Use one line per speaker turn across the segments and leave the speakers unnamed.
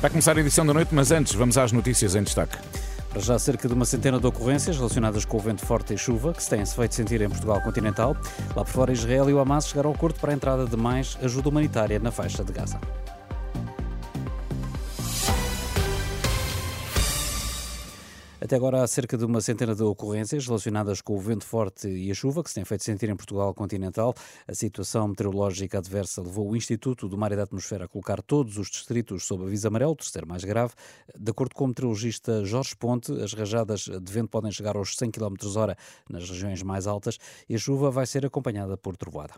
Vai começar a edição da noite, mas antes vamos às notícias em destaque.
Para já cerca de uma centena de ocorrências relacionadas com o vento forte e chuva que se têm-se feito sentir em Portugal continental. Lá por fora, Israel e o Hamas chegaram ao acordo para a entrada de mais ajuda humanitária na faixa de Gaza. Até agora há cerca de uma centena de ocorrências relacionadas com o vento forte e a chuva que se tem feito sentir em Portugal continental. A situação meteorológica adversa levou o Instituto do Mar e da Atmosfera a colocar todos os distritos sob aviso amarelo, terceiro mais grave. De acordo com o meteorologista Jorge Ponte, as rajadas de vento podem chegar aos 100 km hora nas regiões mais altas e a chuva vai ser acompanhada por trovoada.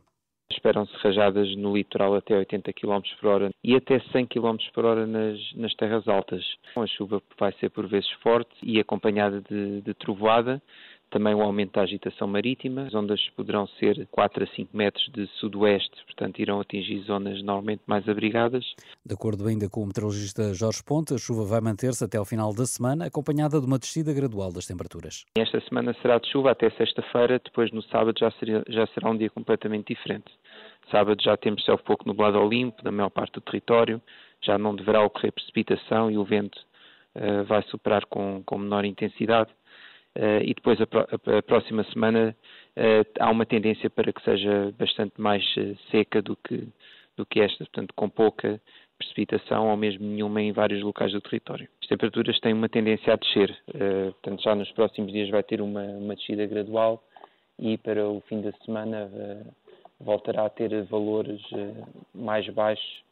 Esperam-se rajadas no litoral até 80 km por hora e até 100 km por hora nas, nas terras altas. A chuva vai ser por vezes forte e acompanhada de, de trovoada também o aumento da agitação marítima. As ondas poderão ser 4 a 5 metros de sudoeste, portanto irão atingir zonas normalmente mais abrigadas.
De acordo ainda com o meteorologista Jorge Ponte, a chuva vai manter-se até ao final da semana, acompanhada de uma descida gradual das temperaturas.
Esta semana será de chuva até sexta-feira, depois no sábado já, seria, já será um dia completamente diferente. Sábado já temos céu pouco nublado ao limpo, na maior parte do território, já não deverá ocorrer precipitação e o vento uh, vai superar com, com menor intensidade. Uh, e depois a, a, próxima semana uh, há uma tendência para que seja bastante mais uh, seca do que, do que esta, portanto com pouca precipitação ou mesmo nenhuma em vários locais do território. As temperaturas têm uma tendência a descer, portanto já nos próximos dias vai ter uma, uma descida gradual e para o fim da semana voltará a ter valores mais baixos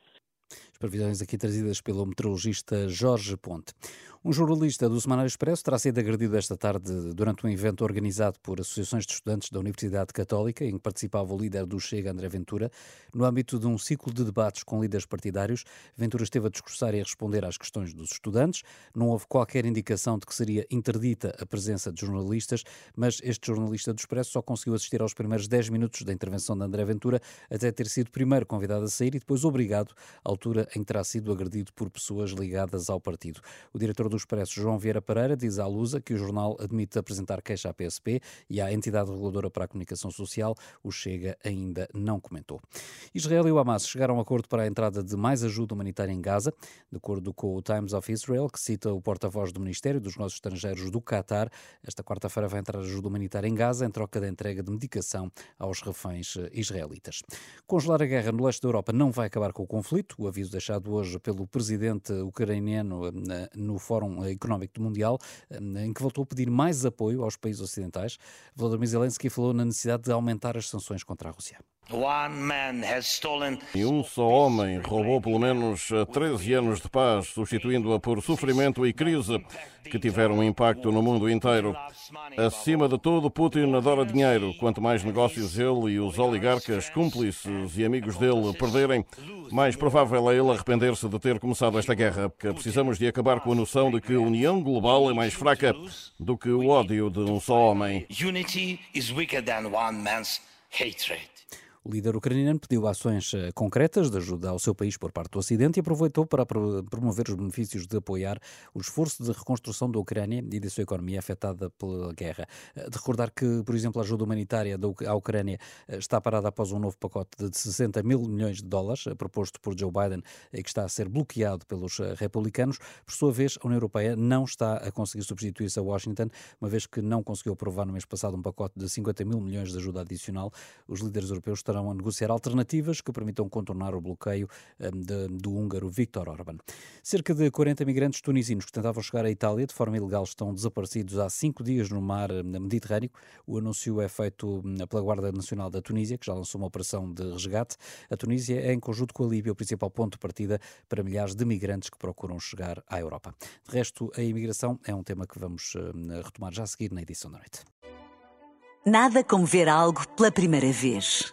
previsões aqui trazidas pelo meteorologista Jorge Ponte. Um jornalista do Semanário Expresso terá sido agredido esta tarde durante um evento organizado por associações de estudantes da Universidade Católica, em que participava o líder do Chega, André Ventura. No âmbito de um ciclo de debates com líderes partidários, Ventura esteve a discursar e a responder às questões dos estudantes. Não houve qualquer indicação de que seria interdita a presença de jornalistas, mas este jornalista do Expresso só conseguiu assistir aos primeiros 10 minutos da intervenção de André Ventura, até ter sido primeiro convidado a sair e depois obrigado, à altura em que terá sido agredido por pessoas ligadas ao partido. O diretor do Expresso, João Vieira Pereira, diz à Lusa que o jornal admite apresentar queixa à PSP e à entidade reguladora para a comunicação social. O Chega ainda não comentou. Israel e o Hamas chegaram a um acordo para a entrada de mais ajuda humanitária em Gaza, de acordo com o Times of Israel, que cita o porta-voz do Ministério dos Negócios Estrangeiros do Qatar. Esta quarta-feira vai entrar ajuda humanitária em Gaza em troca da entrega de medicação aos reféns israelitas. Congelar a guerra no leste da Europa não vai acabar com o conflito. O aviso deixado hoje pelo presidente ucraniano eh, no Fórum Económico Mundial, eh, em que voltou a pedir mais apoio aos países ocidentais. Volodymyr Zelensky falou na necessidade de aumentar as sanções contra a Rússia.
E um só homem roubou pelo menos 13 anos de paz, substituindo-a por sofrimento e crise que tiveram um impacto no mundo inteiro. Acima de tudo, Putin adora dinheiro. Quanto mais negócios ele e os oligarcas, cúmplices e amigos dele perderem, mais provável é ele arrepender-se de ter começado esta guerra. Que precisamos de acabar com a noção de que a união global é mais fraca do que o ódio de um só homem. Unity is weaker than one man's
hatred. O líder ucraniano pediu ações eh, concretas de ajuda ao seu país por parte do Ocidente e aproveitou para promover os benefícios de apoiar o esforço de reconstrução da Ucrânia e da sua economia afetada pela guerra. Eh, de recordar que, por exemplo, a ajuda humanitária à Ucrânia eh, está parada após um novo pacote de 60 mil milhões de dólares proposto por Joe Biden e que está a ser bloqueado pelos republicanos. Por sua vez, a União Europeia não está a conseguir substituir-se a Washington, uma vez que não conseguiu aprovar no mês passado um pacote de 50 mil milhões de ajuda adicional. Os líderes europeus estarão a negociar alternativas que permitam contornar o bloqueio hum, de, do húngaro Viktor Orban. Cerca de 40 migrantes tunisinos que tentavam chegar à Itália de forma ilegal estão desaparecidos há cinco dias no mar hum, Mediterrâneo. O anúncio é feito hum, pela Guarda Nacional da Tunísia, que já lançou uma operação de resgate. A Tunísia é, em conjunto com a Líbia, o principal ponto de partida para milhares de migrantes que procuram chegar à Europa. De resto, a imigração é um tema que vamos retomar já a seguir na edição da noite.
Nada como ver algo pela primeira vez.